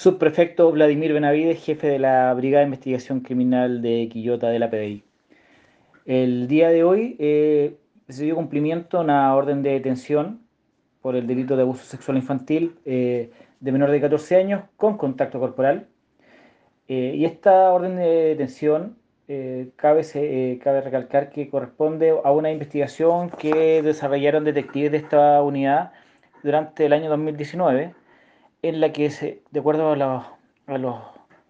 Subprefecto Vladimir Benavides, jefe de la Brigada de Investigación Criminal de Quillota de la PDI. El día de hoy eh, se dio cumplimiento a una orden de detención por el delito de abuso sexual infantil eh, de menor de 14 años con contacto corporal. Eh, y esta orden de detención cabe, cabe recalcar que corresponde a una investigación que desarrollaron detectives de esta unidad durante el año 2019 en la que, se, de acuerdo a los,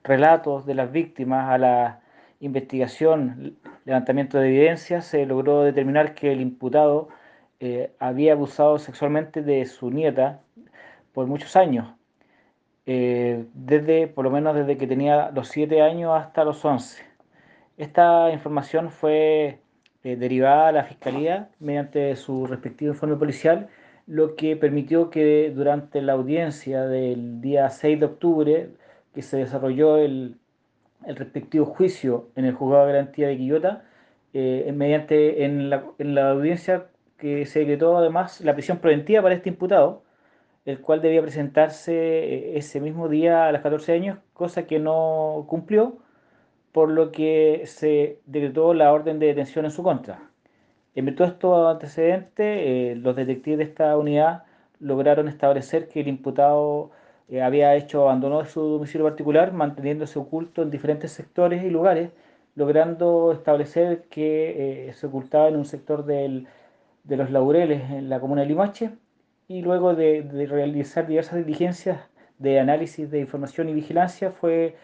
relatos de las víctimas, a la investigación, levantamiento de evidencias, se logró determinar que el imputado eh, había abusado sexualmente de su nieta por muchos años, eh, desde, por lo menos desde que tenía los 7 años hasta los 11. Esta información fue eh, derivada a la Fiscalía mediante su respectivo informe policial lo que permitió que durante la audiencia del día 6 de octubre, que se desarrolló el, respectivo juicio en el juzgado de garantía de Quillota, eh, mediante en la, en la, audiencia que se decretó además la prisión preventiva para este imputado, el cual debía presentarse eh, ese mismo día a los 14 años, cosa que no cumplió, por lo que se decretó la orden de detención en su contra. En virtud de estos antecedentes, eh, los detectives de esta unidad lograron establecer que el imputado eh, había hecho abandono de su domicilio particular, manteniéndose oculto en diferentes sectores y lugares, logrando establecer que eh, se ocultaba en un sector de los laureles en la comuna de Limache, y luego de realizar diversas diligencias de análisis de información y vigilancia, fue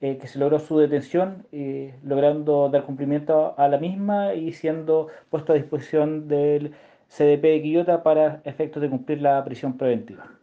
eh, que se logró su detención, eh, logrando dar cumplimiento a la misma y siendo puesto a disposición del CDP de Quillota para efectos de cumplir la prisión preventiva.